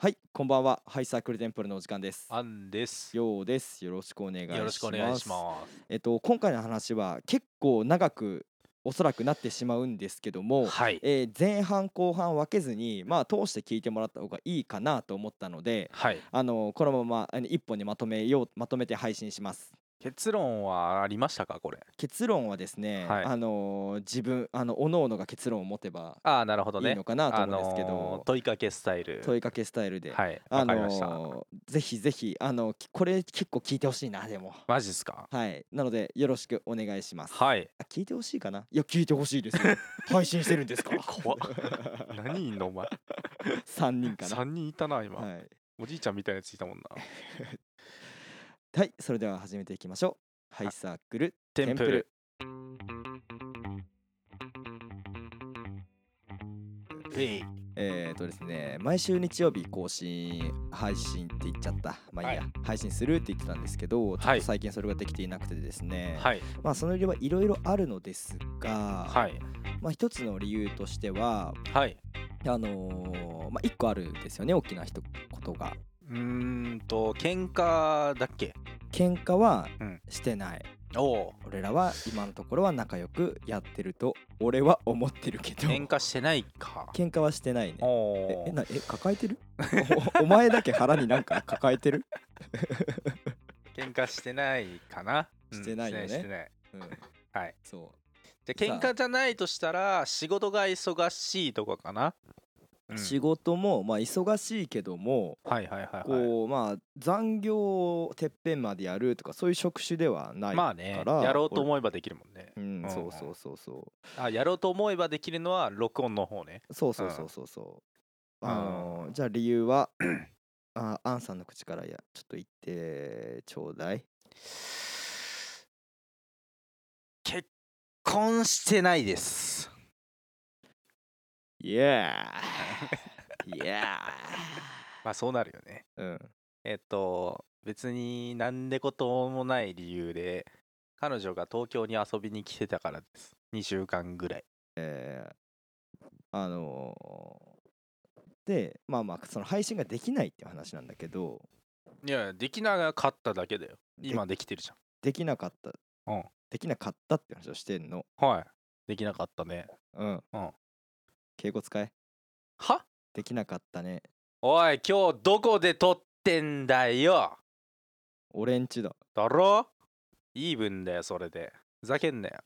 はい、こんばんは。ハイサークルテンプルのお時間です。アンです。ようです。よろしくお願いします。よろしくお願いします。えっと今回の話は結構長くおそらくなってしまうんですけども、はい。えー前半後半分けずにまあ通して聞いてもらった方がいいかなと思ったので、はい。あのこのまま一本にまとめようまとめて配信します。結論はありましたか？これ。結論はですね、はいあのー自分あの各々が結論を持てばああ、なるほどね。いいのかなとあ思うんですけど、のー問いかけスタイル。問いかけスタイルで。はい。あわかりました。のーぜひぜひあのきこれ結構聞いてほしいなでもマジっすか？はいなのでよろしくお願いしますはい。あ聞いてほしいかな？いや聞いてほしいですよ 配信してるんですか？ら怖っ何人いんのお前？3人かな3人いたな、今。はい、おじいちゃんみたいなやついたもんな。はい、それでは始めていきましょうハイサークルテンプル。えい。えーとですね毎週日曜日更新配信って言っちゃったまあいいや、はい配信するって言ってたんですけどちょっはいと最近それができていなくてですね、はい。まあその理由はいろいろあるのですが、はい。まあ一つの理由としてははい。あのーまあ一個あるんですよね大きな一ことがうーんと、喧嘩だっけ？喧嘩はうんしてない、おお。俺らは今のところは仲良くやってると俺は思ってるけど喧嘩してないか。喧嘩はしてないねおおええ。なえ抱えてる？おお前だけ腹になんか抱えてる、喧嘩してないかな？うんしてないよねしてない。うん、はい。そじゃあ喧嘩じゃないとしたら仕事が忙しいとかかな、仕事もまあ忙しいけどもはいはいはいはい。こうまあ残業をてっぺんまでやるとかそういう職種ではないまあねからやろうと思えばできるもんね。うんうん。そうそうそうそう。あやろうと思えばできるのは録音の方ね。そうそうそうそうそう。うん。あのーじゃあ理由はあアンさんの口からやちょっと言ってちょうだい。結婚してないですイエーイエまあそうなるよね。ーうん。えっと別になんでこともない理由で彼女が東京に遊びに来てたからです。2週間ぐらい。えーあのーでまあまあその配信ができないっていう話なんだけど。いやできなかっただけだよ。で今できてるじできなかった、うん。できなかったって話をしてんの。ゃんはい。できなかったね。うん。うん敬語使え。は？できなかったね。おい今日どこで撮ってんだよ？俺んちだ。だろ？イーブンだよそれでふざけんなよ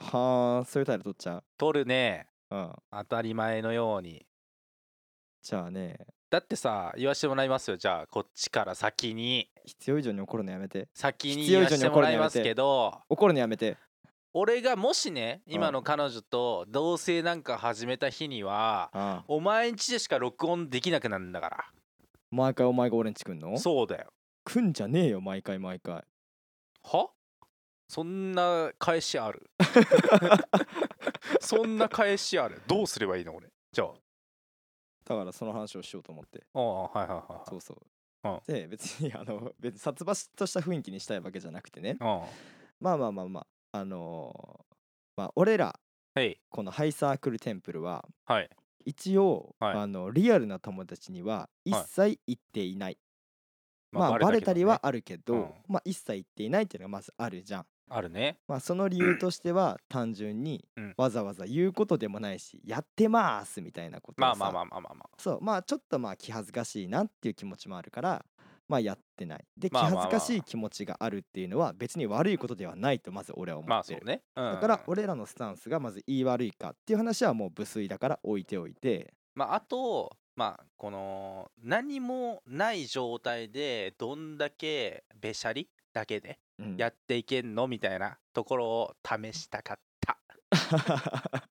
はあそういう態度取っちゃう？撮るねうん。当たり前のようにじゃあねだってさ言わしてもらいますよじゃあこっちから先に必要以上に怒るのやめて。先に言わしてもらいますけど怒るのやめて。俺がもしねうん。今の彼女と同棲なんか始めた日にはお前んちでしか録音できなくなるんだか毎回お前が俺んち来んの？らそうだよ。来んじゃねえよ毎回毎回。は？そんな返しある？そんな返しある？どうすればいいの俺？じゃあ。だからその話をしようと思って。ああはいはいはいはい。そうそう。うん。で別にあの別に殺伐とした雰囲気にしたいわけじゃなくてね。うん。まあまあまあまああのーまあ俺らはい。このハイサークルテンプルははい。一応、はい。あのリアルな友達には一切言っていない、まあバレたりはあるけど、うん。まあ一切言っていないっていうのがまずあるじゃん。あるね。まあその理由としては 単純にうん。わざわざ言うことでもないしやってますみたいなことをさまあまあまあまあまあまあ。そうまあちょっとまあ気恥ずかしいなっていう気持ちもあるからまあやってない。で気まあまあまあ。恥ずかしい気持ちがあるっていうのは別に悪いことではないとまず俺は思ってる、まあそうね、うん。だから俺らのスタンスがまず言い悪いかっていう話はもう無粋だから置いておいて。まああとまあこの何もない状態でどんだけべしゃりだけでうん。やっていけんのみたいなところを試したかった。う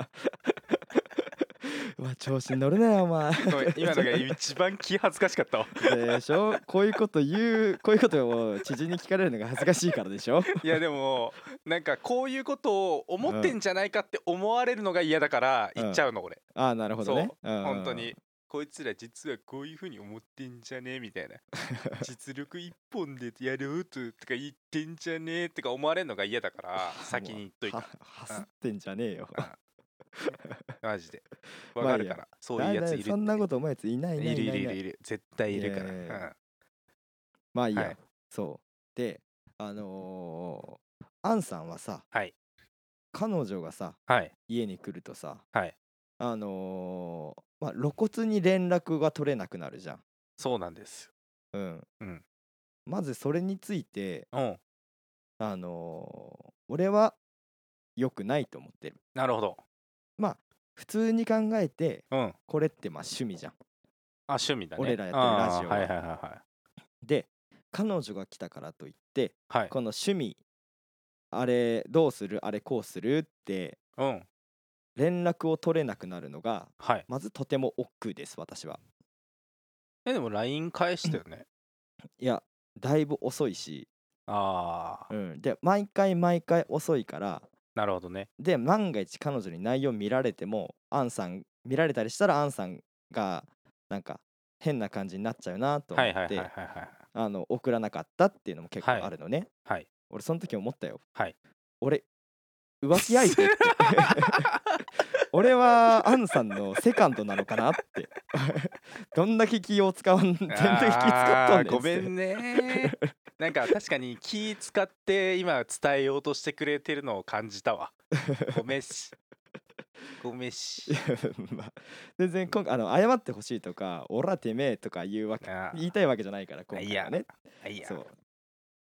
わ調子に乗るなよお前。今のが一番気恥ずかしかったわ。でしょ？こういうこと言うこういうことを知人に聞かれるのが恥ずかしいからでしょ？いやでもなんかこういうことを思ってんじゃないかって思われるのが嫌だから言っちゃうの俺、ああなるほどね。そう。うん。本当に。こいつら実はこういうふうに思ってんじゃねみたいな。実力一本でやろうととか言ってんじゃねとか思われるのが嫌だから先に言っといた。ははすってんじゃねえよマジで。まあわかるから、そういうやついるそんなこと思うやついないいない。いるいるいる。いる絶対いるから、いやいやいや。うん。まあいいや、はい。そう。であのーアンさんはさはい。彼女がさはい。家に来るとさはい。あのーまあ露骨に連絡が取れなくなるじゃん。そうなんです。うん、うん。まずそれについてうん。あのー俺は良くないと思ってる。なるほど普通に考えてうん。あこれってまあ趣味じゃん。趣味だね。俺らやってるラジオは。はいはいはいはい。で彼女が来たからといってはい。この趣味あれどうする？あれこうする？ってうん。連絡を取れなくなるのがはい。まずとても億劫です私は。えでも LINE 返したよね。いやだいぶ遅いし、ああ。うん、で毎回毎回遅いからなるほどね。で万が一彼女に内容見られてもアンさん見られたりしたらアンさんがなんか変な感じになっちゃうなと思はいはいってはいはいはい。あの送らなかったっていうのも結構はいあるのね、はい。俺その時思ったよ。はい俺浮気相手って 俺はアンさんのセカンドなのかなって。どんだけ気を使わん全然気使っとんごめんね。なんか確かに気使って今伝えようとしてくれてるのを感じたわ。ごめんし。ごめんし。まあ全然今回あの謝ってほしいとか「オラてめえ」とか言うわけ言いたいわけじゃないから今回はね。そう。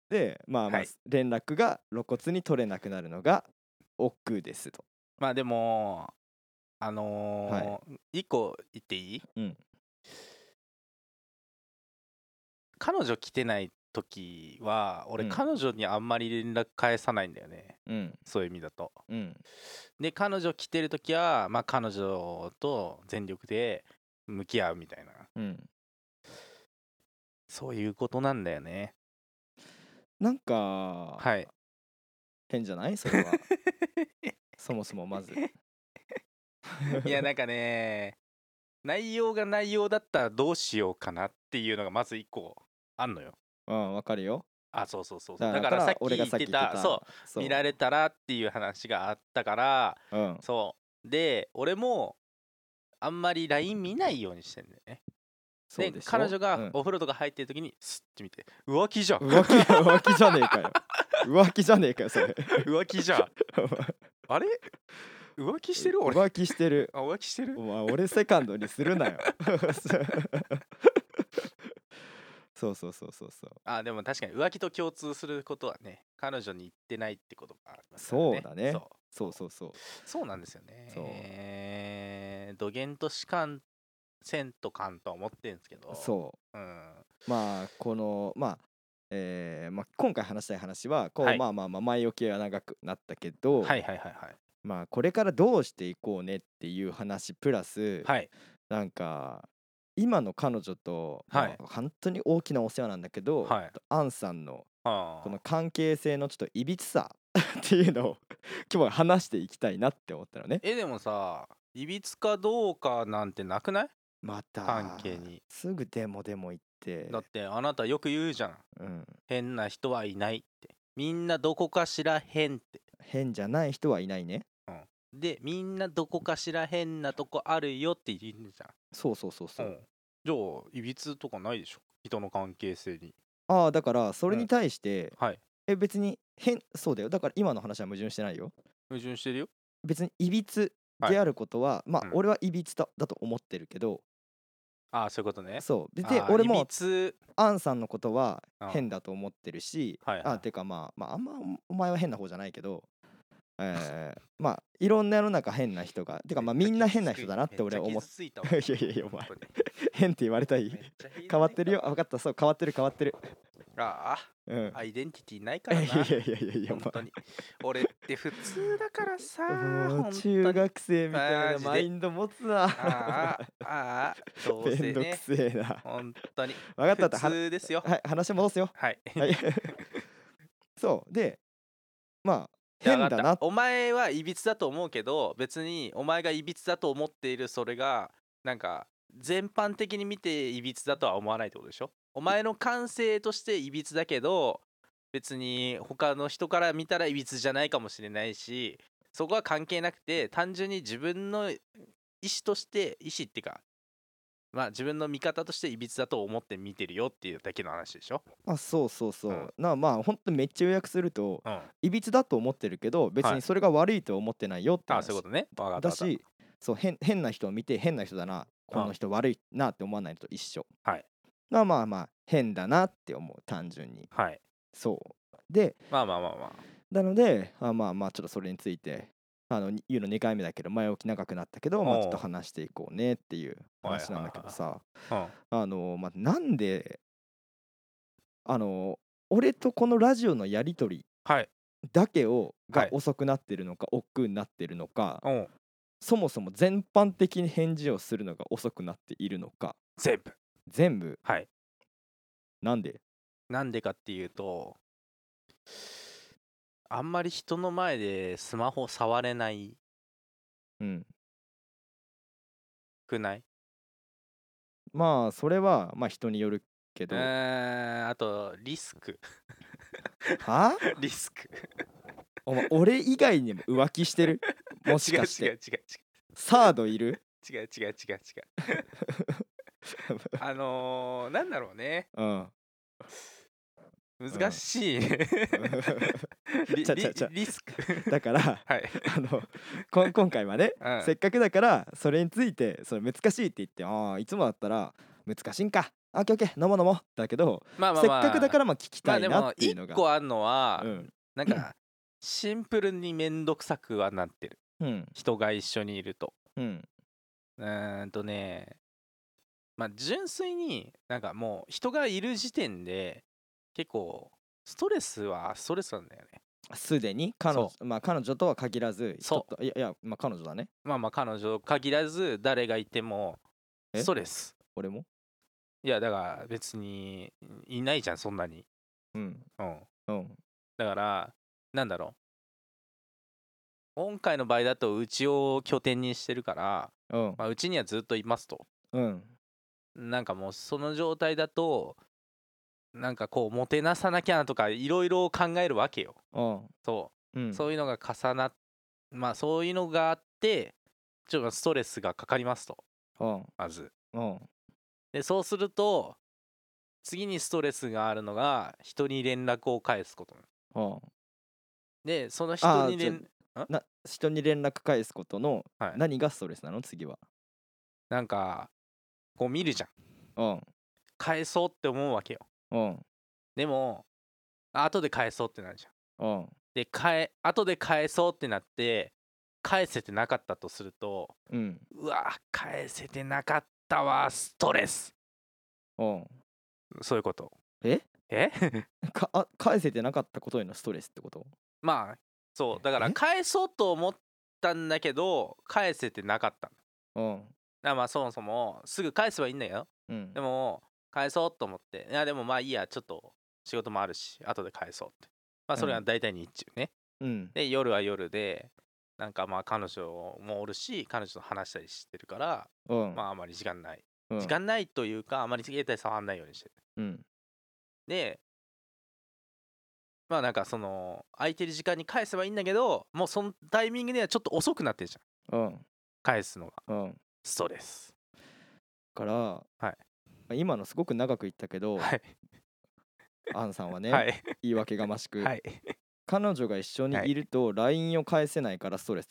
でまあまあ、はい。連絡が露骨に取れなくなるのが億劫ですと。まあでもあのー一個言っていい、うん。彼女来てない時は俺、うん。彼女にあんまり連絡返さないんだよね。うん。そういう意味だと。うん。で彼女来てる時はまあ彼女と全力で向き合うみたいな。うん。そういうことなんだよね。なんか、はい。変じゃない？それは。そもそもまずいやなんかね内容が内容だったらどうしようかなっていうのがまず一個あんのよ。うんわかるよ。あそうそうそうそう。だからさっき言ってたたそうそう。見られたらっていう話があったからうん。そう。で俺もあんまり LINE 見ないようにしてんだよね。で彼女がうん。お風呂とか入ってる時にスッて見て浮気じゃん。浮気浮気じゃねえかよ。浮気じゃねえかよそれ。浮気じゃん。あれ？浮気してる？俺。浮気してる。あ浮気してる？お前俺セカンドにするなよ。そうそうそうそうそう。あでも確かに浮気と共通することはね彼女に言ってないってことがありますからね。そうだね。そう。そうそうそう。なんですよね。えー、土源と士官線と官とは思ってるんですけど、そう。うん、まあこのまあえーまあ、今回話したい話はこう、はい。まあまあまあ前置きは長くなったけど、はいはいはいはいまあこれからどうしていこうねっていう話プラス、はい。なんか今の彼女と、はい。まあ本当に大きなお世話なんだけど、はい。アンさんのはあ。この関係性のちょっといびつさ っていうのを 今日は話していきたいなって思ったのね。えでもさいびつかどうかなんてなくない？また関係に。すぐでもでも言って。だってあなたよく言うじゃん。うん、変な人はいないって。みんなどこかしら変って。変じゃない人はいないね。でみんなどこかしら変なとこあるよって言うじゃん。そうそうそうそう。うん。じゃあいびつとかないでしょ？人の関係性に。ああだからそれに対して、はい。え別に変そうだよ。だから今の話は矛盾してないよ。矛盾してるよ？別にいびつであることは、まあ、うん。俺はいびつだだと思ってるけど、ああそういうことね。そう。であーいび俺もつ。アンさんのことはうん。変だと思ってるし、はいはい。あてかまあまああんまお前は変な方じゃないけど、えー、まあいろんな世の中変な人がてかまあみんな変な人だなって俺は思っめっちゃ傷ついやいやいやお前変って言われたい変わってるよ。分かったそう変わってる変わってる。あうん。あアイデンティティないいからなやいやいやいやいや本当に俺って普通だからさ中学生みたいなマインド持つなああああどうめんどくせねせえな。本当に。分かったって普通ですよ。はい話戻すよ。はい。はい。そう。でまあ変だな。お前はいびつだと思うけど別にお前がいびつだと思っているそれがなんか全般的に見ていびつだとは思わないってことでしょ？お前の感性としていびつだけど別に他の人から見たらいびつじゃないかもしれないしそこは関係なくて単純に自分の意思として意思っていうかまあ自分の見方としていびつだと思って見てるよっていうだけの話でしょ、あそうそうそう、うん。なまあほんとめっちゃ予約するとうん、いびつだと思ってるけど別はい。にそれが悪いと思ってないよって話。あそういうことね。わかったわかっだしそう変変な人を見て変な人だなこの人悪いなって思わないのと一緒。はい。まあまあまあ変だなって思う単純に。たはい。そう。でまあまあまあまなのであまあまあちょっとそれについてあの言うの2回目だけど前置き長くなったけどまあちょっと話していこうねっていう話なんだけどさああのまあなんであの俺とこのラジオのやり取りはい。だけをはい。が遅くなってるのか億劫になってるのかそもそも全般的に返事をするのが遅くなっているのか。全部。全部。はい。なんで？なんでかっていうとあんまり人の前でスマホ触れない。うん。くない？まあそれはまあ人によるけえど、ー、あとリスク。は？リスク。お前俺以外にも浮気してる？もしかし違う違うて違う。サードいる？違う違う違う違う違う。あのー、なんだろうね。うん難しい。ねリちゃちゃちゃ。リリスク。だからはい、あのこん今回はねうん。せっかくだからそれについてそれ難しいって言ってああいつもだったら難しいんか。あオッケーオッケー飲もう飲もう。だけど、まあまあまあ。せっかくだからまあ聞きたいなっていうのが、一個あるのは、うん。なんかシンプルにめんどくさくはなってる。うん。人が一緒にいると。うん。うーんとねまあ純粋になんかもう人がいる時点で結構ストレスはストレスなんだよね。すでに？彼女そまあ彼女とは限らずそ人といやいやまあ彼女だね。まあまあ彼女限らず誰がいてもえ？ストレス。俺も？いやだから別にいないじゃんそんなに。うん。うん。うん。だからなんだろう。今回の場合だとうちを拠点にしてるからうん。まあうちにはずっといますと。うん。なんかもうその状態だとなんかこうもてなさなきゃなとかいろいろ考えるわけよ。うん。そう。う、ん。そういうのが重なっまあそういうのがあってちょっとストレスがかかりますと。うん。まず。うん。でそうすると次にストレスがあるのが人に連絡を返すこと。うん。でその人に連な人に連絡返すことのはい。何がストレスなの？次は。なんかこう見るじゃん。うん。返そうって思うわけようん。でもあ後で返そうってなるじゃん。うん。で返後で返そうってなって返せてなかったとするとうん。うわ返せてなかったわストレス。うん。そういうこと。え？え？かあ返せてなかったことへのストレスってこと？まあそう。だからえ？返そうと思ったんだけど返せてなかったうん。だからまあそもそもすぐ返せばいいんだよ。うん。でも返そうと思って。いやでもまあいいやちょっと仕事もあるし後で返そうって。まあそれは大体日中ね、うん。で夜は夜でなんかまあ彼女もおるし彼女と話したりしてるからうん。まああまり時間ない、うん。時間ないというかあまり携帯触んないようにしてる。うん。でまあなんかその空いてる時間に返せばいいんだけどもうそのタイミングではちょっと遅くなってるじゃん。うん。返すのが。うん。ストレス。から、はい今のすごく長く言ったけど、はい、アンさんはね、はい。言い訳がましく、はい。彼女が一緒にい。ると LINE を返せないからストレス。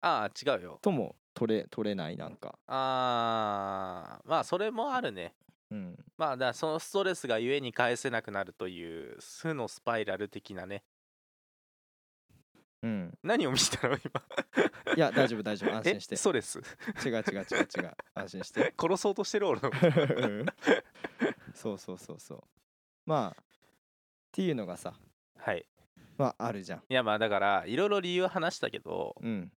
ああ違うよ。とも取れ取れないなんか。あーまあそれもあるね。うん。まあだからそのストレスがゆえに返せなくなるという負のスパイラル的なねうん。何を見たの今？いや大丈夫大丈夫。安え心して。ストレス？違う違う違う違う。安心して。殺そうとしてる俺のうん。そうそうそうそう。まあっていうのがさ。はい。まああるじゃん。いやまあだからいろいろ理由は話したけどうん。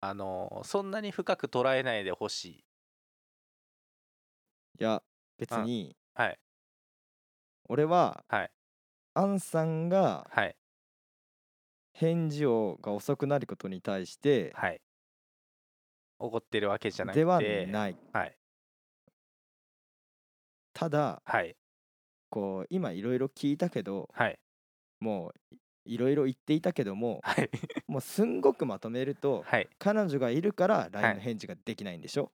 あのそんなに深く捉えないでほしい。いや別に。はい。俺ははい。アンさんがはい返事をが遅くなることに対してはい。怒ってるわけじゃなくてではない。はい。ただはい。こう今いろいろ聞いたけどはい。もういろいろ言っていたけどもはい。もうすんごくまとめるとはい。彼女がいるから LINE の返事ができないんでしょ、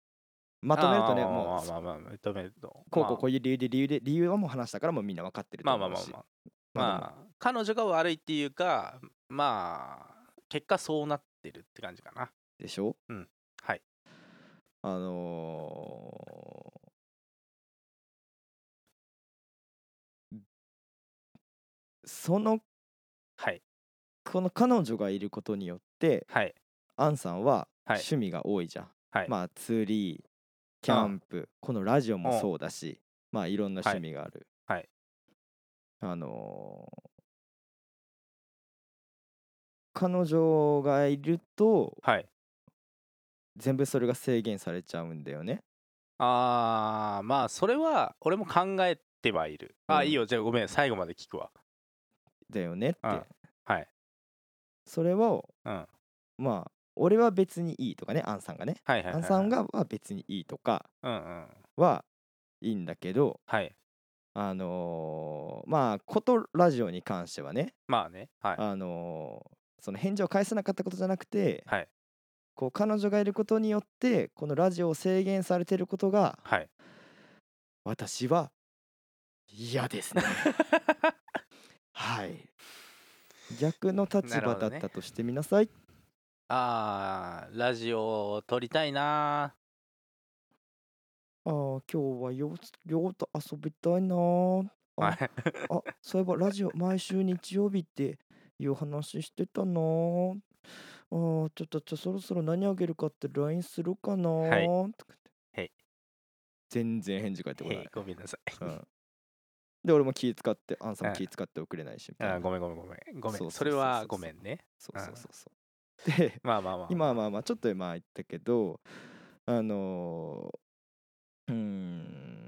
まとめるとねもうまあまあまとめるとこうこうこういう理由で理由で理由はもう話したからもうみんな分かってるとまあ思うし。まあまあまあまあ。まあ彼女が悪いっていうかまあ結果そうなってるって感じかな。でしょ？はい。あのーそのはい。この彼女がいることによってはい。アンさんははい。趣味が多いじゃん、はい。まあ釣りキャンプこのラジオもそうだしまあいろんな趣味がある、はいはい。あのー彼女がいるとはい。全部それが制限されちゃうんだよね。あーまあそれは俺も考えてはいる。あうん。いいよじゃあごめん最後まで聞くわ。だよねって、うん。はい。それをうん。まあ俺は別にいいとかねアンさんがね。はいはいはいはい。アンさんがは別にいいとかうんうん。はいいんだけどはい。あのーまあことラジオに関してはねまあねはい。あのーその返事を返せなかったことじゃなくてはい。こう彼女がいることによってこのラジオを制限されてることがはい。私は嫌ですね。はい。逆の立場だったとしてみなさい、あーラジオを撮りたいな。ああ今日はよよと遊びたいなああそういえばラジオ毎週日曜日っていう話してたな。あーちょっとじゃあそろそろ何あげるかって LINE するかな、はい。とか言って。はい。全然返事返ってこなへいい、ごめんなさい。うん、で俺も気使ってアンさんもうん。気使って送れないしみたいな。あーごめんごめんごめん。ごめそうんそうそうそう。それはごめんね。そうそうそうそう。でまあまあまあ今はまあまあちょっと今言ったけどあのーうーん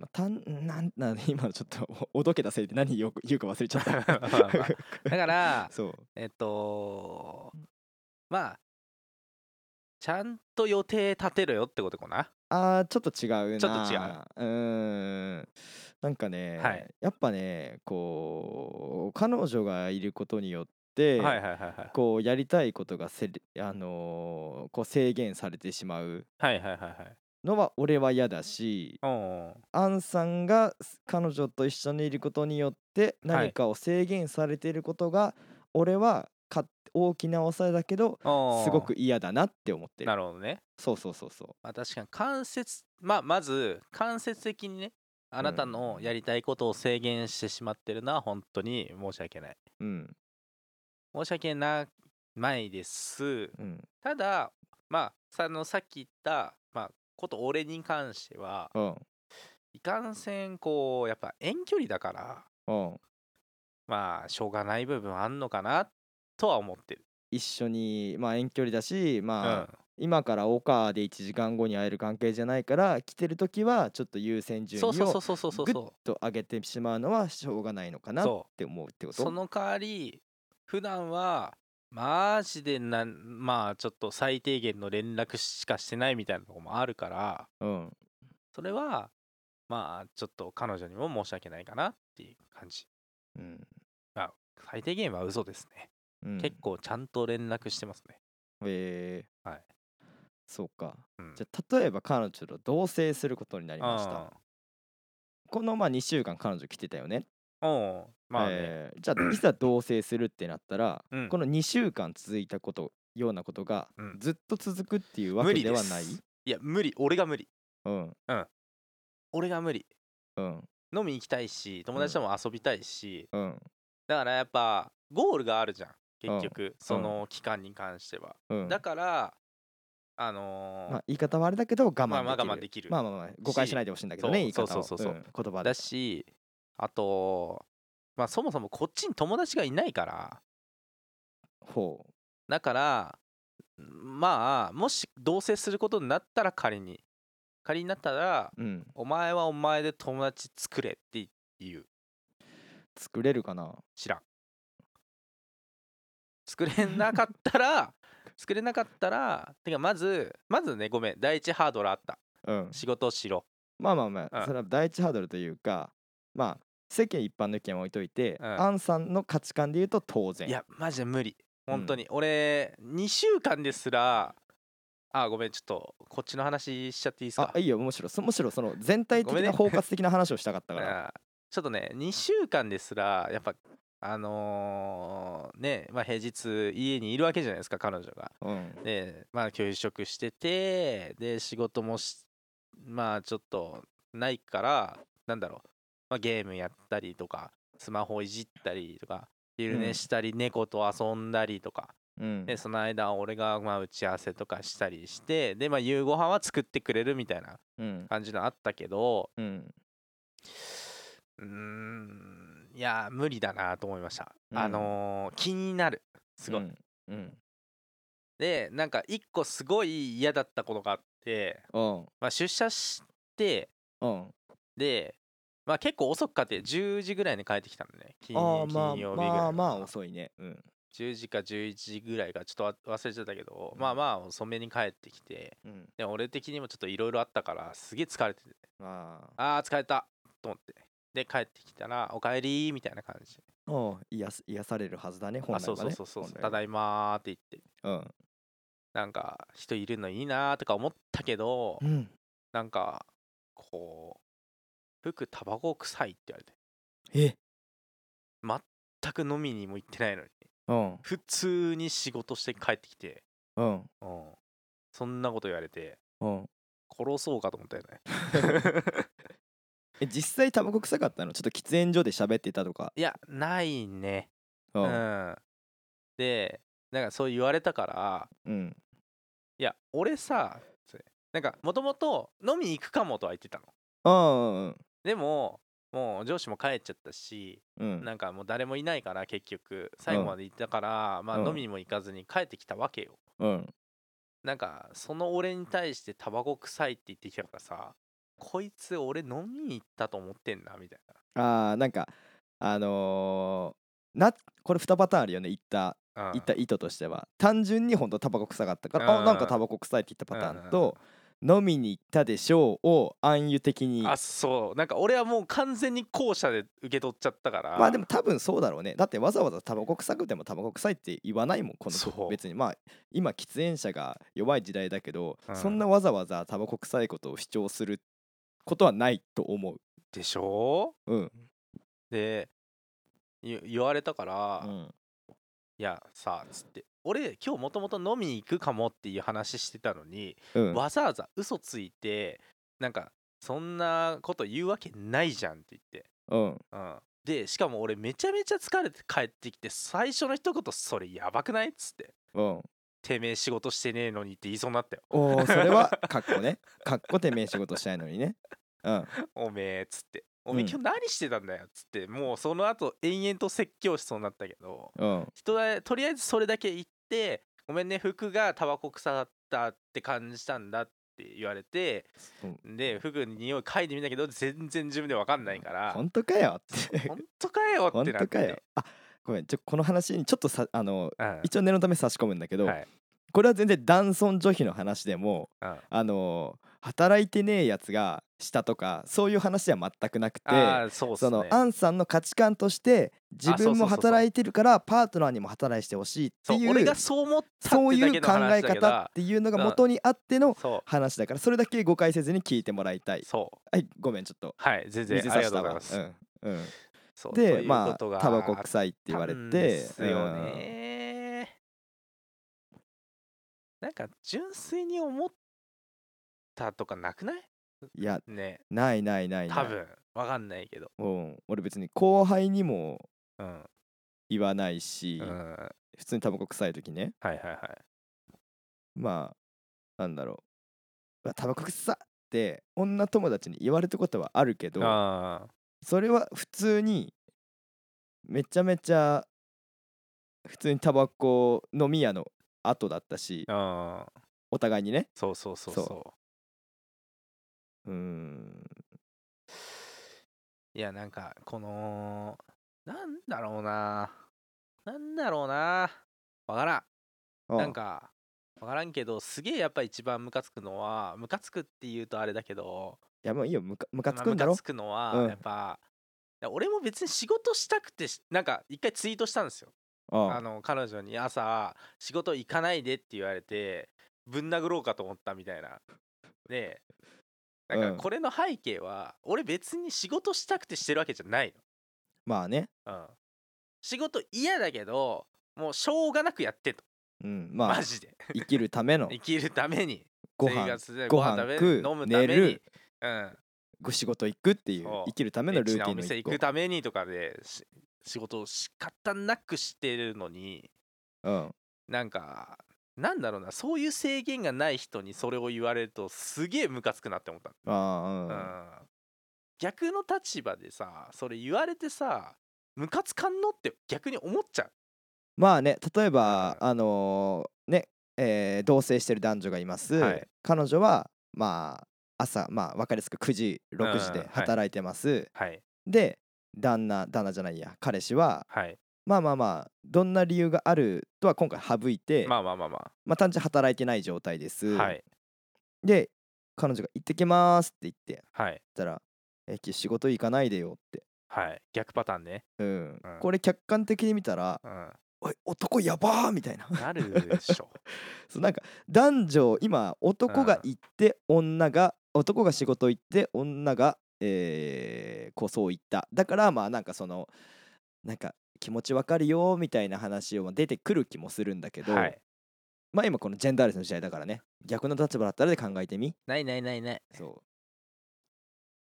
まあたん なんなん今のちょっとおおどけたせいで何言おう言うか忘れちゃった。だから そう。えっとまあちゃんと予定立てろよってことかな？あーちょっと違うな。ちょっと違う。うーん。なんかね、はい。やっぱねこう彼女がいることによって、はいはい。こうやりたいことがせりあのーこう制限されてしまう。はいはいはいはいのは俺は嫌だしおアンさんが彼女と一緒にいることによってはい。何かを制限されていることが、俺はか大きな抑えだけどおすごく嫌だなって思ってる。なるほどね。そうそうそうそまあ確かに間接まあまず間接的にねあなたのやりたいことを制限してしまってるのは本当に申し訳ない。ううん。申し訳なないです。うん。ただまあさあのさっき言った、まあ、こと俺に関してはうん。いかんせんこうやっぱ遠距離だからうん。まあしょうがない部分あんのかなとは思ってる、一緒にまあ遠距離だしうん。まあ、今からオカで1時間後に会える関係じゃないから来てる時はちょっと優先順位をそうそうそうそうそうグッそと上げてしまうのはしょうがないのかなっそて思うってこう。とその代わり普段はマジでなんまあちょっと最低限の連絡しかしてないみたいなとこもあるから。うん。それはまあちょっと彼女にも申し訳ないかなっていう感じ。うん。まあ最低限は嘘ですね、うん。結構ちゃんと連絡してますね。え。ーはい。そうか。うん。じゃあ例えば彼女と同棲することになりました。このまあ2週間彼女来てたよね。うんおうまあね、えーじゃあいざ同棲するってなったら、うん。この2週間続いたことようなことがうん。ずっと続くっていうわけ無理でではない？すいや無理。俺が無理。うん。俺が無理。うん。飲み行きたいし友達とも遊びたいし、うん。だからやっぱゴールがあるじゃん結局その期間に関しては、うん。だからあのーまあ言い方はあれだけど我慢できる。まあまあ我慢できる。まあまあまあ誤解しないでほしいんだけどねそう。言い方をそうそうそうそうん。言葉で。だしあとまあそもそもこっちに友達がいないから。ほだからまあもし同棲することになったら仮に。仮になったらううん。お前はお前で友達作れって言う。作れるかな？知らん。作れなかったら 作れなかったらてかまずまずねごめん。第一ハードルあった。うん。仕事をしろ。まあまあまうん。あそれは第一ハードルというかまあ世間一般の意見は置いといて、うん。アンさんの価値観で言うと当然。いやマジで無理。本当に、俺2週間ですらあごめんちょっとこっちの話しちゃっていいですか？あいいよ。むしろそむしろその全体的な包括的な話をしたかったから。あちょっとね2週間ですらやっぱあのーねまあ平日家にいるわけじゃないですか彼女が。うん。でまあ休職しててで仕事もしまあちょっとないからなんだろう、まあ、ゲームやったりとかスマホいじったりとか昼うん。寝したり、猫と遊んだりとか。うん。でその間俺がまあ打ち合わせとかしたりしてでまあ夕ご飯は作ってくれるみたいなうん。感じのあったけどうん。うーんいや無理だなと思いました、うん。あのー気になる。すごい、うん。うん。でなんか一個すごい嫌だったことがあって、うん。まあ、出社してうん。で、まあ、結構遅くかって10時ぐらいに帰ってきたのね。金ああまあ金曜日ぐらいまあまあの遅いね。うん。10時か11時ぐらいかちょっとわ忘れちゃったけど、まあまあ遅めに帰ってきてうん。で俺的にもちょっといろいろあったからすげえ疲れてて。まあ。あー疲れた。と思って。で帰ってきたら「おかえり」みたいな感じ。でおう癒す癒されるはずだね本あ来はねそうそうそうそう。ただいまーって言って。うん。なんか人いるのいいなーとか思ったけど、うん。なんかこう服タバコ臭いって言われて。え？全く飲みにも行ってないのに。うん。普通に仕事して帰ってきて、うん。うん、そんなこと言われて。うん。殺そうかと思ったよね。え実際タバコ臭かったの？ちょっと喫煙所で喋ってたとか。いやないね。ううん。ん、でなんかそう言われたから。うん。いや俺さつってなんかもともと飲みに行くかもとは言ってたの。ああでももう上司も帰っちゃったしうん。なんかもう誰もいないから結局最後まで行ったから、まあうん。飲みにも行かずに帰ってきたわけよ。うん。なんかその俺に対してタバコ臭いって言ってきたからさこいつ俺飲みに行ったと思ってんなみたいあーなんかあのーなこれ2パターンあるよね言ったな、うん。言った意図としては。単純に本当タバコ臭かったから、うん。あなんかタバコ臭いって言ったパターンと、飲みに行ったでしょうを暗喩的に。あそう。なんか俺はもう完全に後者で受け取っちゃったから。まあでも多分そうだろうね。だってわざわざタバコ臭くてもタバコ臭いって言わないもんこの別に。まあ今喫煙者が弱い時代だけど、うん。そんなわざわざタバコ臭いことを主張することはないと思う。でしょ？うん。で言言われたから、いうん。やさつって俺今日もともと飲みに行くかもっていう話してたのに、うん。わざわざ嘘ついてなんかそんなこと言うわけないじゃんって言って、うん。うん、でしかも俺めちゃめちゃ疲れて帰ってきて最初の一言それやばくないっつって。うん。てめえ仕事してねえのにって言いそうになったよ。おーそれは かっこね。かっこてめえ仕事したいのにね。うん。おめえっつっておめえうん。今日何してたんだよっつってもうその後延々と説教しそうになったけどうん。人はとりあえずそれだけ言ってごめんね服がタバコ臭かったって感じたんだって言われてそう。で服に匂い嗅いでみたけど全然自分で分かんないから。本当かよって。本当かよっ本てなって。当かよ。あごめんちょこの話にちょっとさあのうん。一応念のため差し込むんだけど、はいこれは全然男尊女卑の話でもうん。あの働いてねえやつがしたとかそういう話では全くなくてそうっすそねのアンさんの価値観として自分もそうそうそう。そう働いてるからパートナーにも働いてほしいっていうそう俺がそう思ったそうってだけのいう考え話だけど方っていうのが元にあってのそ話だからそれだけ誤解せずに聞いてもらいたい。うそう。はいごめんちょっと。はい全然水あり。がとうございます、うん。うん、そうというでまことがあタバコ臭いって言われあったんてですよね、なんか純粋に思ったとかなくない？うんいやね。ないないないない。多分。わかんないけど。うん、俺別に後輩にもうん。言わないし、うん。はい普通にタバコ臭い時ね。はいはいまあなんだろう。タバコ臭っって女友達に言われたことはあるけどあそれは普通にめちゃめちゃ普通にタバコ飲み屋の後だったしお互いにね。そうそうそうそそう。ーん。いやなんかこのなんだろうな。なんだろうな。わからん。あなんかわからんけどすげえやっぱ一番ムカつくのはムカつくって言うとあれだけどいやもういいよ。ムカムカつまあくんだろ？ムカつくのはうん。やっぱで俺も別に仕事したくてしなんか一回ツイートしたんですよああの彼女に朝仕事行かないでって言われてぶん殴ろうかと思ったみたいな。でなんうん。かこれの背景は、俺別に仕事したくてしてるわけじゃないまあね。の、うん、仕事嫌だけどもうしょうがなくやってと、うん。まあマジで。生きるための。生きるために。ご飯ご飯食べ食う飲むために。寝る。うん、ご仕事行くっていう生きるためのルーティンの一個。店行くためにとかでし仕事を仕方なくしてるのにうん。なんかなんだろうなそういう制限がない人にそれを言われるとすげえムカつくなって思った、ああうんうん。逆の立場でさそれ言われてさムカつかんのって逆に思っちゃう。まあね例えばうん。あのーねえー同棲してる男女がいます、はい。彼女はまあ朝まあ分かりやすく9時6時で働いてます、はい。で旦那旦那じゃないや彼氏ははい。まあまあまあどんな理由があるとは今回省いて、まあまあまあままあ単純に働いてない状態です、あはい。で彼女が「行ってきます」って言ってはい。たら「えき仕事行かないでよ」って、はい。逆パターンね。うん。うん。これ客観的に見たらうん「おい男やばー」みたいな。なるでしょ。そうなんか男女今男が行って女が男が仕事行って女がえーこうそう言った。だからまあなんかそのなんか気持ちわかるよみたいな話を出てくる気もするんだけど、はい。まあ今このジェンダーレスの時代だからね逆の立場だったらで考えてみ。ないないないない。そ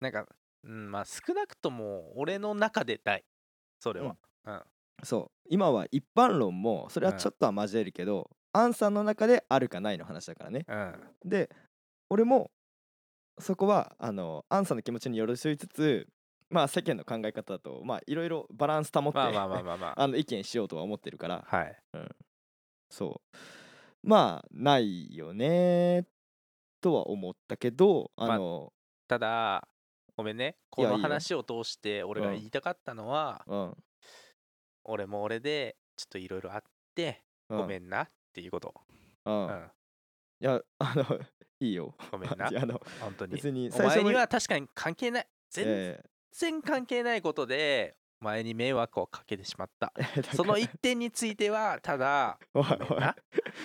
なんか、うん、まあ少なくとも俺の中でない。それは、うん。うそう。今は一般論もそれはちょっとは交えるけど、アンさんの中であるかないの話だからね。うん。で俺もそこはあのアンさんの気持ちに寄り添いつつまあ世間の考え方だとまあいろいろバランス保って、まあまあまあまあまあ。あの意見しようとは思ってるから。はい。そう。まあないよねとは思ったけどあの、ただごめんね。このいや。いいよ話を通して俺がうん言いたかったのは、うん。俺も俺でちょっといろいろあってうん。ごめんなっていうこと、うん。うん。いやあのいいよ。ごめんな。あの本当に。別にお最初には確かに関係ない。全え然関係ないことでお前に迷惑をかけてしまった。その一点についてはただおいおい。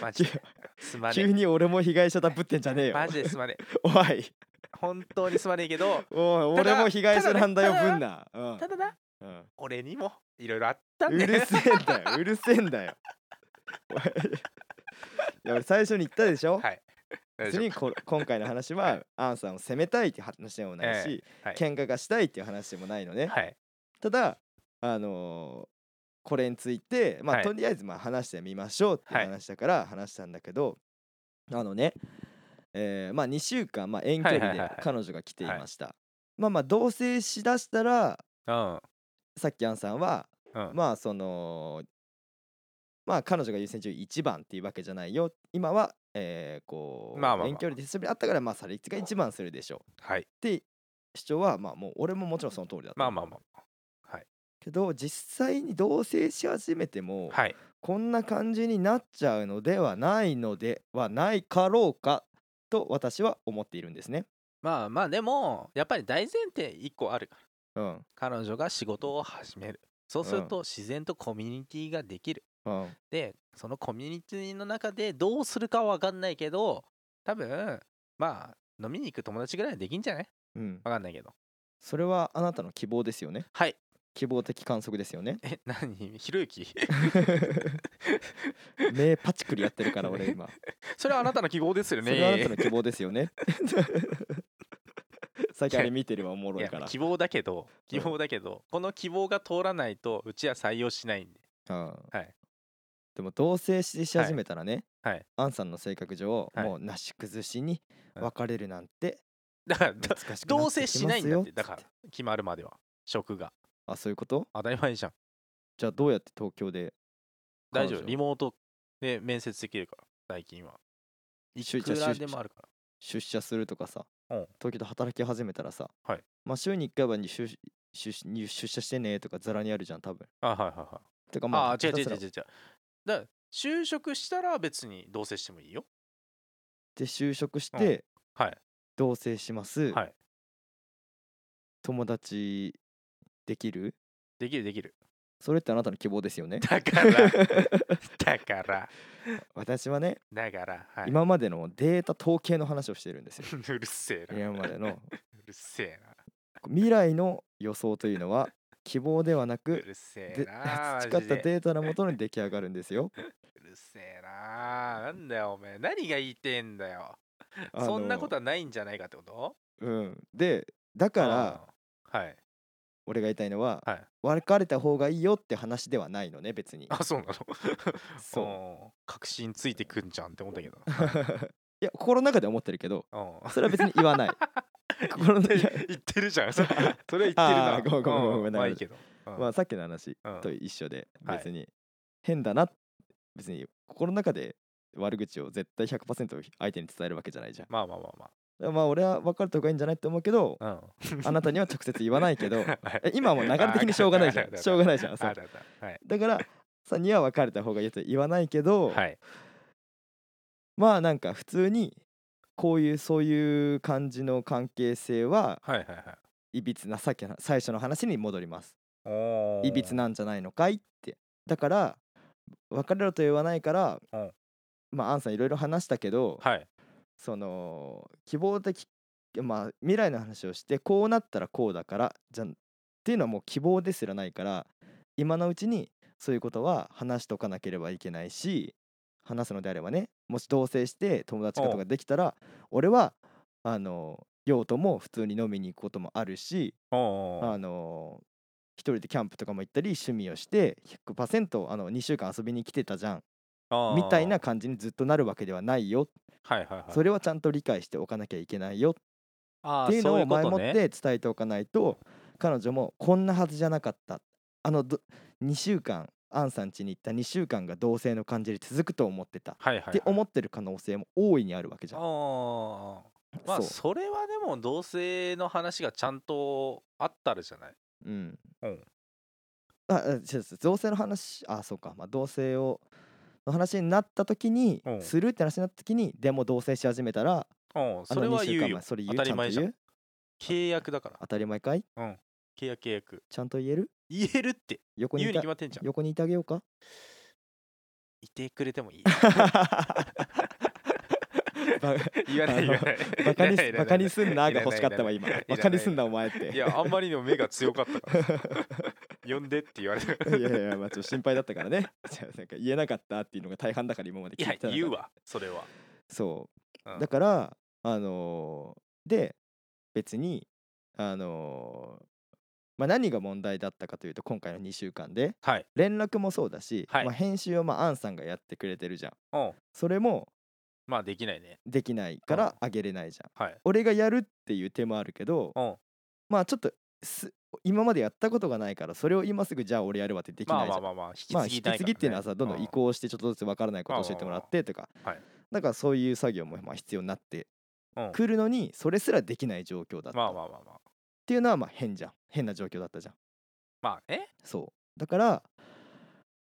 マジで。すまね急に俺も被害者だぶってんじゃねえよ。マジですまね おい。本当にすまねえけどおい俺も被害者なんだよぶんな、うん。ただなうん。俺にもいろいろあったんうだよ。るせえんだようるせえんだよ。おい。いや俺最初に言ったでしょ、はい。大 別にこ 今回の話はアンさんを責めたいって話でもないし、はい。喧嘩がしたいっていう話でもないのね、はい。ただあのーこれについてまあ、はい。とりあえずまあ話してみましょうっていうはい話だから話したんだけど、あのね、えーまあ2週間、まあ、遠距離で彼女が来ていました、まあまあ同棲しだしたらうん。さっきアンさんはうん。まあそのまあ彼女が優先順位1番っていうわけじゃないよ。今は、えーこう、まあまあまあ。遠距離で久しぶりに会ったからまあそれが1番するでしょ。うはい。って主張はまあもう俺ももちろんその通りだと思う。まあまあまあ。けど実際に同棲し始めても、はい。こんな感じになっちゃうのではないのではないかろうかと私は思っているんですね。まあまあでもやっぱり大前提1個あるから。うん。彼女が仕事を始める。そうすると自然とコミュニティができる、うん。でそのコミュニティの中でどうするかは分かんないけど多分まあ飲みに行く友達ぐらいはできんじゃない？うん、分かんないけど。それはあなたの希望ですよね。はい。希望的観測ですよね。え何？ひろゆき？目パチクリやってるから俺今。それはあなたの希望ですよね。それはあなたの希望ですよね。最近あれ見てればおもろいから。希望だけど希望だけど、この希望が通らないとうちは採用しないんで。うん。はいでも同棲しし始めたらね、はい。アンさんの性格上、はい。もうなし崩しにうん。別れるなんてだから同棲しないんだってだから決まるまでは職が。あそういうこと？当たり前じゃん。じゃあどうやって東京で大丈夫。リモートで面接できるから最近は。いしゅくらじゃあしゅでもあるから。出社するとかさ、うん。東京で働き始めたらさ、はい。まあ週に1回はに出出出出社してねとかざらにあるじゃん多分。あはいはいはい。てかまあああ違う違う違う違うだ就職したら別に同棲してもいいよ。で就職してはい。同棲します、はい。友達できる？できるできる。それってあなたの希望ですよね。だから。だから。私はねだから、はい、今までのデータ統計の話をしてるんですよ。うるせえな。今までの。うるせえな。未来の予想というのは希望ではなうくるせえ培ったデータのもとに出来上がるんですよ。うるせえななんだよおめえ。何が言いてえんだよ。そんなことはないんじゃないかってこと？うん、でだからはい。俺が言いたいのは、はい。別れた方がいいよって話ではないのね別に。あそうなの？そう。うん確信ついてくんじゃんって思ったけど。いや心の中で思ってるけどうん。それは別に言わない。心の言ってるじゃん。それ それは言ってるな。ごめんごめんごめんまあいいけど。うん。まあさっきの話うん。と一緒ではい。別に変だな別に心の中で悪口を絶対100%相手に伝えるわけじゃないじゃん。まあまあまあままあ俺は別れた方がいいんじゃないって思うけどあうん。あなたには直接言わないけど 今はもう流れ的にしょうがないじゃあんしょうがないじゃんそうあだだはい。だからさんには別れた方がいいと言わないけど、はい。まあなんか普通にこういうそういう感じの関係性ははいはいはい。いびつなさっきの最初の話に戻ります。いびつなんじゃないのかいって。だから別れろと言わないからうん。まあアンさんいろいろ話したけどはい。その希望的まあ未来の話をしてこうなったらこうだからじゃんっていうのはもう希望ですらないから今のうちにそういうことは話しとかなければいけないし話すのであればねもし同棲して友達化とかできたら俺はあの用途も普通に飲みに行くこともあるしあの一人でキャンプとかも行ったり趣味をして100%あの2週間遊びに来てたじゃん。みたいな感じにずっとなるわけではないよ。はいはいはい。それはちゃんと理解しておかなきゃいけないよ。っていうのを前もっねて伝えておかないと彼女もこんなはずじゃなかった。あのど2週間アンさん家に行った2週間が同性の感じで続くと思ってた。っはいはいはい。て思ってる可能性も大いにあるわけじゃん。あー。まあそれはでも同性の話がちゃんとあったらじゃない？うん。うん。ああ同性の話あそうか、まあ、同性をの話になった時にうん。するって話になった時にでも同棲し始めたらうん。あの2それは言うよ。週間前それ言う？当たり前じゃん。契約だから。当たり前かい？契約契約。ちゃんと言える？言えるって。言うに横にいた？決まってんじゃん。横にいてあげようか？いてくれてもいい。ば 言わない言わない。バカにすバカにすんなが欲しかったわ今。バカにすんなお前って。いやあんまりにも目が強かったから。呼んでって言われたいやいやまあちょっと心配だったからね。じゃあなんか言えなかったっていうのが大半だから今まで聞いてた言うわそれは。そう。うん。だからあのーで別にあのーまあ何が問題だったかというと今回の2週間ではい。連絡もそうだし、はい。まあ、編集をまあアンさんがやってくれてるじゃん。うん。それもまあできないね。できないからあげれないじゃん。はい。俺がやるっていう手もあるけどうん。まあちょっとす今までやったことがないからそれを今すぐじゃあ俺やるわってできまあないじゃん。まあまあまあ引きまあ引き継ぎっていうのはさどんどん移行してちょっとずつ分からないことを教えてもらってとかだからそういう作業もまあ必要になってうん。くるのにそれすらできない状況だった。まあ。っていうのはまあ変じゃん変な状況だったじゃん。まあね。そう。だから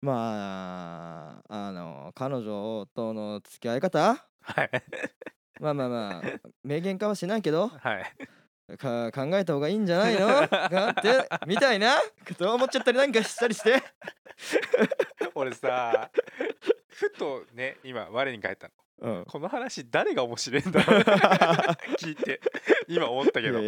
まああの彼女との付き合い方はい。まあまあまあ明言化はしないけどはい。か考えた方がいいんじゃないの？かってみたいなこと思っちゃったりなんかしたりして。俺さふとね今我に返ったのうん。この話誰が面白いんだろう。聞いて。今思ったけど。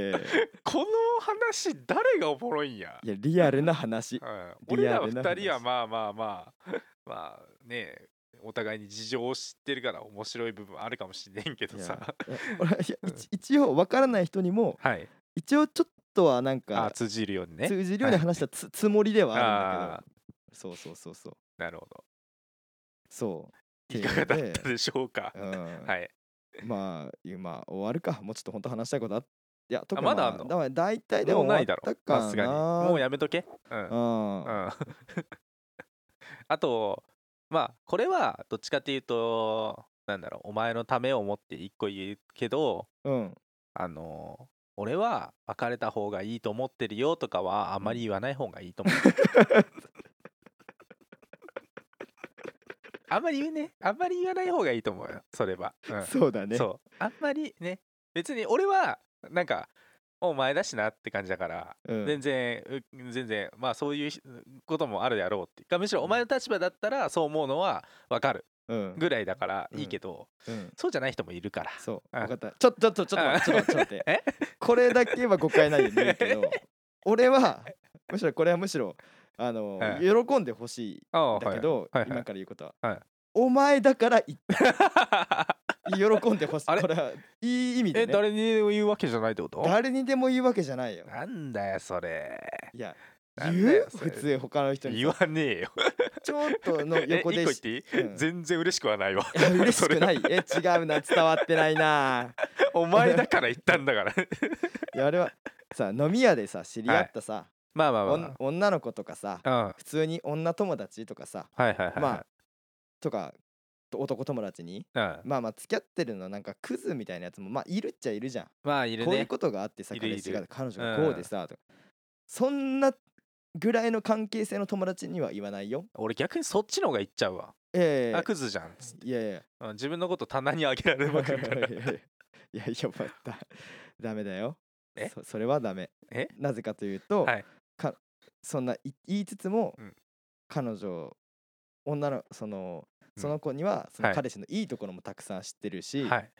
この話誰がおもろいんや。いやリアルな話。うん。俺らリアルな話。二人はまあまあまあ。まあねお互いに事情を知ってるから面白い部分あるかもしれんけどさ。一一応分からない人にもはい。一応ちょっとはなんあか通じるようにね。通じるように話したつつもりではあるんだあけど。そうそうそうそう。なるほど。そういかがだったでしょうか。うん。はい。まあ今終わるか。もうちょっと本当話したいことあっいや特にまだあんの？大体でもないだろ。さすがに。もうやめとけ。うん。うん。うん。あとまあこれはどっちかっていうとなんだろう。お前のためを思って一個言うけどうん。あの俺は別れた方がいいと思ってるよとかはあまり言わない方がいいと思う あんまり言うね。あんまり言わない方がいいと思うよ。それは、うん。そうだね。そう。あんまりね。別に俺はなんかお前だしなって感じだから、うん。全然う全然まあそういうこともあるやろうって。いうかむしろお前の立場だったらそう思うのは分かるうん。ぐらいだからうん。いいけど、うん。そうじゃない人もいるから。そう。あ分かった。ちょちょっとちょっとちょっと待ってこれだけは誤解ないように言うけど 俺はむしろこれはむしろあのはい。喜んでほしいだけどはいはい。今から言うことははい。お前だから言って。喜んでほしい。あれ？これはいい意味でえね誰にでも言うわけじゃないってこと？誰にでも言うわけじゃないよ。なんだよそれ。いやなんだ言う？よそれ。普通他の人に言わねえよ。ちょっとの え横個言っていい、うん。全然嬉しくはないわ。いや嬉しくそれない。え違うな。伝わってないな。お前だから言ったんだから。いやあれはさ飲み屋でさ知り合ったさ、まあまあま女の子とかさあうん。普通に女友達とかさはいはいはいまあとかと男友達にあうん。まあまあ付き合ってるのなんかクズみたいなやつもまあいるっちゃいるじゃん。まあいるね。こういうことがあってさ彼氏が彼女がこうでさとか。そんなぐらいの関係性の友達には言わないよ。俺逆にそっちの方が言っちゃうわ、ええあクズじゃんいやいやうん自分のこと棚にあげられまくるから。いやいやいやいやまたダメだよえそそれはダメえなぜかというと、はいかそんない言いつつも、うん。彼女女のそのうん。その子にはそのはい。彼氏のいいところもたくさん知ってるし、はい。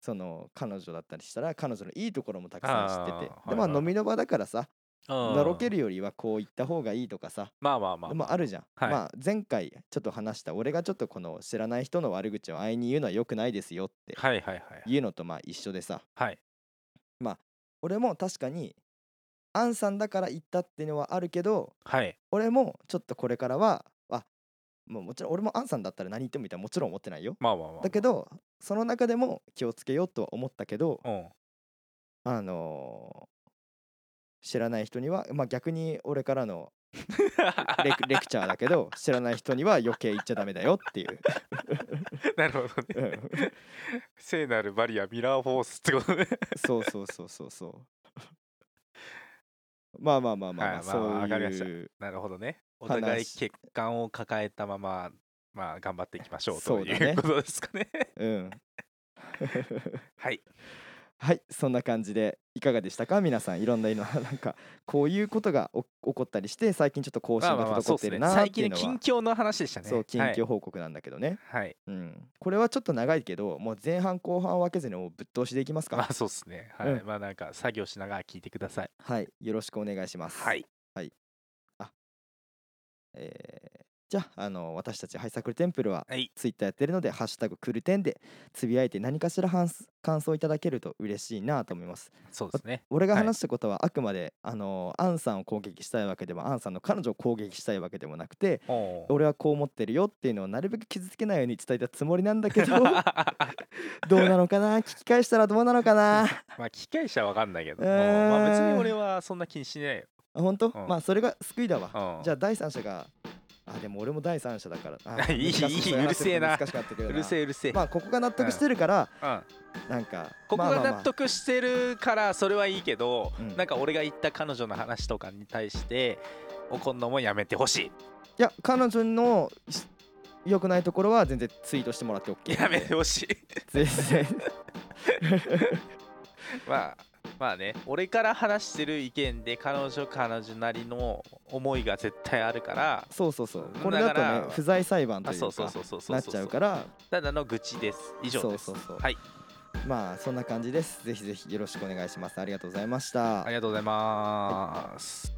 その彼女だったりしたら彼女のいいところもたくさん知ってて。でまあ飲みの場だからさののろけるよりはこう言った方がいいとかさまあまあまあでもあるじゃん、はい。まあ前回ちょっと話した俺がちょっとこの知らない人の悪口をあいに言うのは良くないですよってはいはいはい言うのとまあ一緒でさ。はい。俺も確かにアンさんだから言ったっていうのはあるけどはい。俺もちょっとこれからはあもうもちろん俺もアンさんだったら何言ってもいいとはもちろん思ってないよ。まあまあまあだけどその中でも気をつけようとは思ったけどうん。あのー知らない人にはまあ逆に俺からの レクレクチャーだけど知らない人には余計言っちゃダメだよっていう、なるほどうねん。聖なるバリアミラーフォースってことね。そうそうそうそうそうまあまあまあまあ、まあ、そういうなるほどね。お話互い欠陥を抱えたまままあ頑張っていきましょうということですかね。うん。はいはいそんな感じでいかがでしたか？皆さんいろんな色 なんかこういうことがお起こったりして最近ちょっと更新が滞ってるなっていうの近の近況の話でしたね。そう近況はい報告なんだけどね、はい。うん、これはちょっと長いけどもう前半後半を分けずにもうぶっ通しでいきますか。まあそうですね。はい。うん。まあなんか作業しながら聞いてください。はい。よろしくお願いします。はい。えーじゃああの私たちハイサクルテンプルははい。ツイッターやってるので「ハッシュタグクルテン」でつぶやいて何かしら感感想いただけると嬉しいなと思います。そうですね。俺がはい。話したことはあくまで、あのアンさんを攻撃したいわけでもアンさんの彼女を攻撃したいわけでもなくておー。俺はこう思ってるよっていうのをなるべく傷つけないように伝えたつもりなんだけど どうなのかな？聞き返したらどうなのかな？まあ機械者は分かんないけど、えーまあ別に俺はそんな気にしないよ、あ本当、うん。まあそれが救いだわ。うん、じゃあ第三者があでも俺も第三者だから。あ いいいいそうるせえな。難しかったけどうなるせえうるせえ、まあここが納得してるから、うん、なんかここが納得してるからそれはいいけど、うん。なんか俺が言った彼女の話とかに対して怒んのもやめてほしい。や彼女のし良くないところは全然ツイートしてもらって OK いやめてほしい。全然。まあまあね俺から話してる意見で彼女彼女なりの思いが絶対あるからそうそうそう。うんこれだとね不在裁判とあいうかなっちゃうからただの愚痴です。以上です。そうそうそう。はい。まあそんな感じです。ぜひぜひよろしくお願いします。ありがとうございました。ありがとうございます、